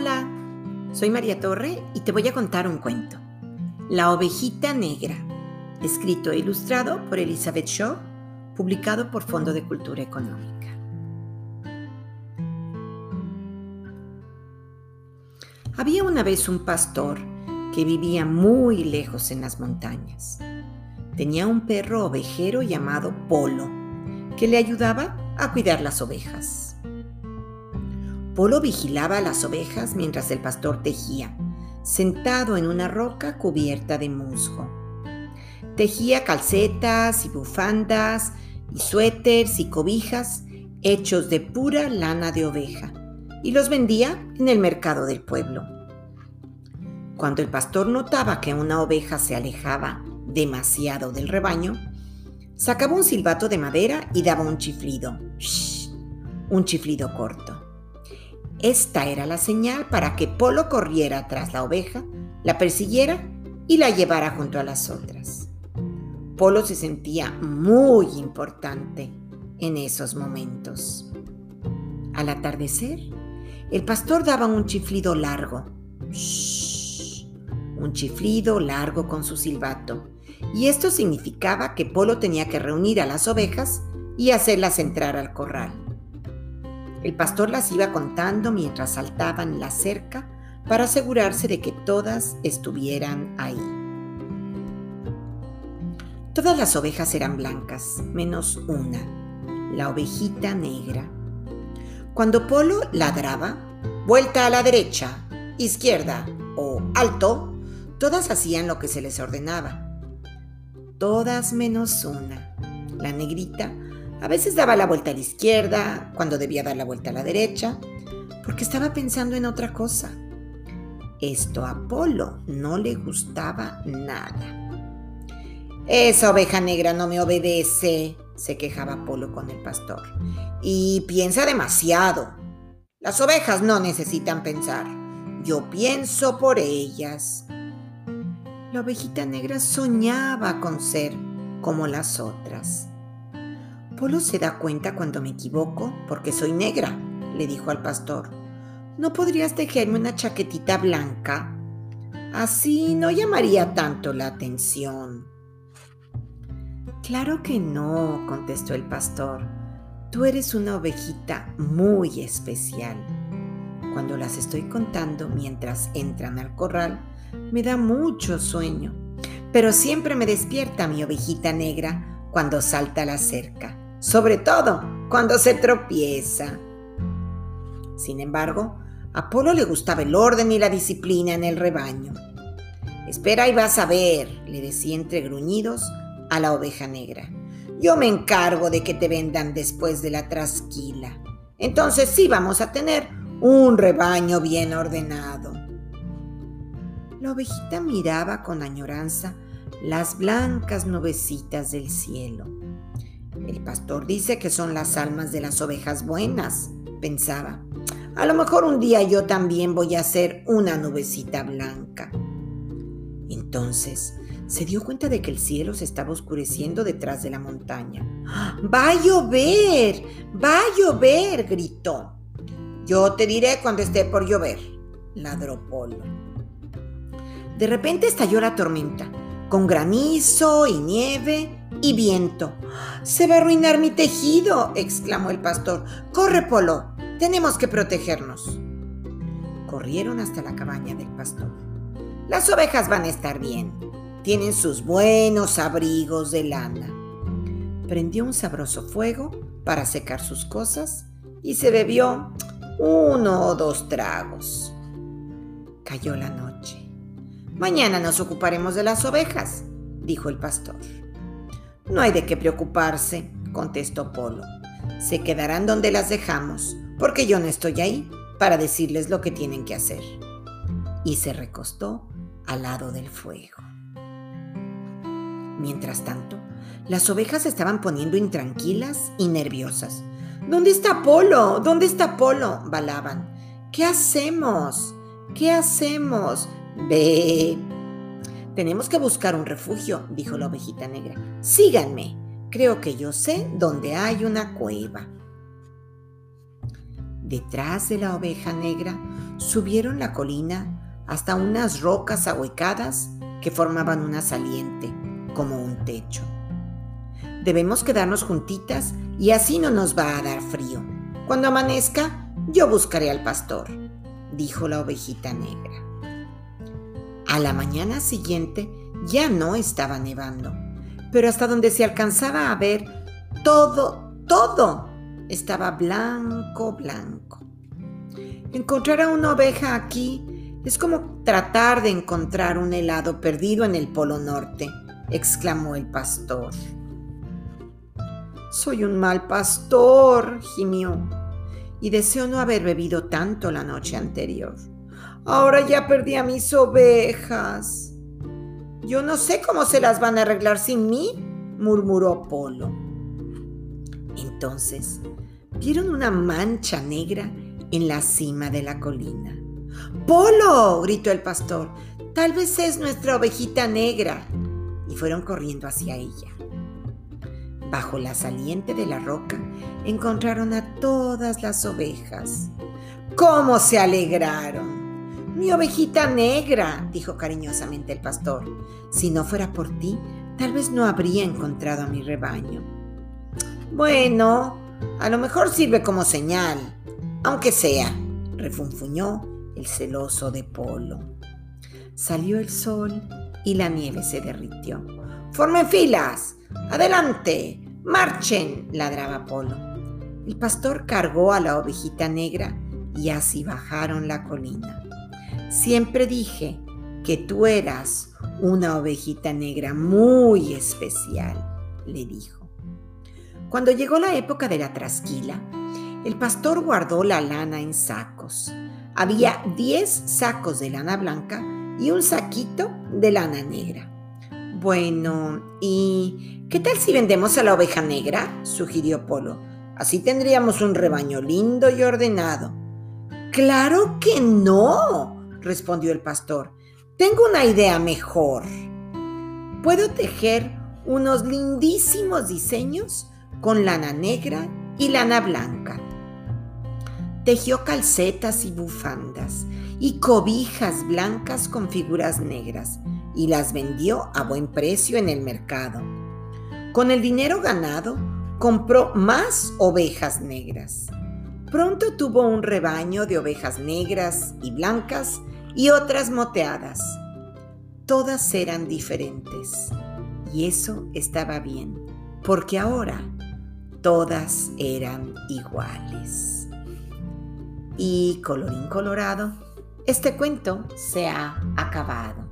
Hola, soy María Torre y te voy a contar un cuento. La ovejita negra, escrito e ilustrado por Elizabeth Shaw, publicado por Fondo de Cultura Económica. Había una vez un pastor que vivía muy lejos en las montañas. Tenía un perro ovejero llamado Polo, que le ayudaba a cuidar las ovejas. Polo vigilaba las ovejas mientras el pastor tejía, sentado en una roca cubierta de musgo. Tejía calcetas y bufandas y suéteres y cobijas hechos de pura lana de oveja y los vendía en el mercado del pueblo. Cuando el pastor notaba que una oveja se alejaba demasiado del rebaño, sacaba un silbato de madera y daba un chiflido. un chiflido corto. Esta era la señal para que Polo corriera tras la oveja, la persiguiera y la llevara junto a las otras. Polo se sentía muy importante en esos momentos. Al atardecer, el pastor daba un chiflido largo. un chiflido largo con su silbato. Y esto significaba que Polo tenía que reunir a las ovejas y hacerlas entrar al corral. El pastor las iba contando mientras saltaban la cerca para asegurarse de que todas estuvieran ahí. Todas las ovejas eran blancas, menos una, la ovejita negra. Cuando Polo ladraba, vuelta a la derecha, izquierda o alto, todas hacían lo que se les ordenaba. Todas menos una, la negrita, a veces daba la vuelta a la izquierda, cuando debía dar la vuelta a la derecha, porque estaba pensando en otra cosa. Esto a Polo no le gustaba nada. Esa oveja negra no me obedece, se quejaba Polo con el pastor. Y piensa demasiado. Las ovejas no necesitan pensar. Yo pienso por ellas. La ovejita negra soñaba con ser como las otras. Polo se da cuenta cuando me equivoco porque soy negra, le dijo al pastor. ¿No podrías tejerme una chaquetita blanca? Así no llamaría tanto la atención. Claro que no, contestó el pastor. Tú eres una ovejita muy especial. Cuando las estoy contando mientras entran al corral, me da mucho sueño, pero siempre me despierta mi ovejita negra cuando salta a la cerca sobre todo cuando se tropieza. Sin embargo, a Apolo le gustaba el orden y la disciplina en el rebaño. Espera y vas a ver, le decía entre gruñidos a la oveja negra. Yo me encargo de que te vendan después de la trasquila. Entonces sí vamos a tener un rebaño bien ordenado. La ovejita miraba con añoranza las blancas nubecitas del cielo. El pastor dice que son las almas de las ovejas buenas, pensaba. A lo mejor un día yo también voy a ser una nubecita blanca. Entonces se dio cuenta de que el cielo se estaba oscureciendo detrás de la montaña. ¡Va a llover! ¡Va a llover! gritó. Yo te diré cuando esté por llover, ladró Polo. De repente estalló la tormenta, con granizo y nieve y viento. Se va a arruinar mi tejido, exclamó el pastor. Corre, Polo, tenemos que protegernos. Corrieron hasta la cabaña del pastor. Las ovejas van a estar bien. Tienen sus buenos abrigos de lana. Prendió un sabroso fuego para secar sus cosas y se bebió uno o dos tragos. Cayó la noche. Mañana nos ocuparemos de las ovejas, dijo el pastor. No hay de qué preocuparse, contestó Polo. Se quedarán donde las dejamos, porque yo no estoy ahí para decirles lo que tienen que hacer. Y se recostó al lado del fuego. Mientras tanto, las ovejas estaban poniendo intranquilas y nerviosas. ¿Dónde está Polo? ¿Dónde está Polo? balaban. ¿Qué hacemos? ¿Qué hacemos? Ve, tenemos que buscar un refugio, dijo la ovejita negra. Síganme. Creo que yo sé dónde hay una cueva. Detrás de la oveja negra subieron la colina hasta unas rocas ahuecadas que formaban una saliente, como un techo. Debemos quedarnos juntitas y así no nos va a dar frío. Cuando amanezca, yo buscaré al pastor, dijo la ovejita negra. A la mañana siguiente ya no estaba nevando, pero hasta donde se alcanzaba a ver, todo, todo estaba blanco, blanco. Encontrar a una oveja aquí es como tratar de encontrar un helado perdido en el Polo Norte, exclamó el pastor. Soy un mal pastor, gimió, y deseo no haber bebido tanto la noche anterior. Ahora ya perdí a mis ovejas. Yo no sé cómo se las van a arreglar sin mí, murmuró Polo. Entonces vieron una mancha negra en la cima de la colina. ¡Polo! gritó el pastor. Tal vez es nuestra ovejita negra. Y fueron corriendo hacia ella. Bajo la saliente de la roca encontraron a todas las ovejas. ¿Cómo se alegraron? Mi ovejita negra, dijo cariñosamente el pastor. Si no fuera por ti, tal vez no habría encontrado a mi rebaño. Bueno, a lo mejor sirve como señal, aunque sea, refunfuñó el celoso de Polo. Salió el sol y la nieve se derritió. ¡Formen filas! ¡Adelante! ¡Marchen! ladraba Polo. El pastor cargó a la ovejita negra y así bajaron la colina. Siempre dije que tú eras una ovejita negra muy especial, le dijo. Cuando llegó la época de la trasquila, el pastor guardó la lana en sacos. Había diez sacos de lana blanca y un saquito de lana negra. Bueno, ¿y qué tal si vendemos a la oveja negra? sugirió Polo. Así tendríamos un rebaño lindo y ordenado. Claro que no, respondió el pastor. Tengo una idea mejor. Puedo tejer unos lindísimos diseños con lana negra y lana blanca. Tejió calcetas y bufandas y cobijas blancas con figuras negras y las vendió a buen precio en el mercado. Con el dinero ganado, compró más ovejas negras. Pronto tuvo un rebaño de ovejas negras y blancas y otras moteadas. Todas eran diferentes y eso estaba bien, porque ahora todas eran iguales. Y colorín colorado, este cuento se ha acabado.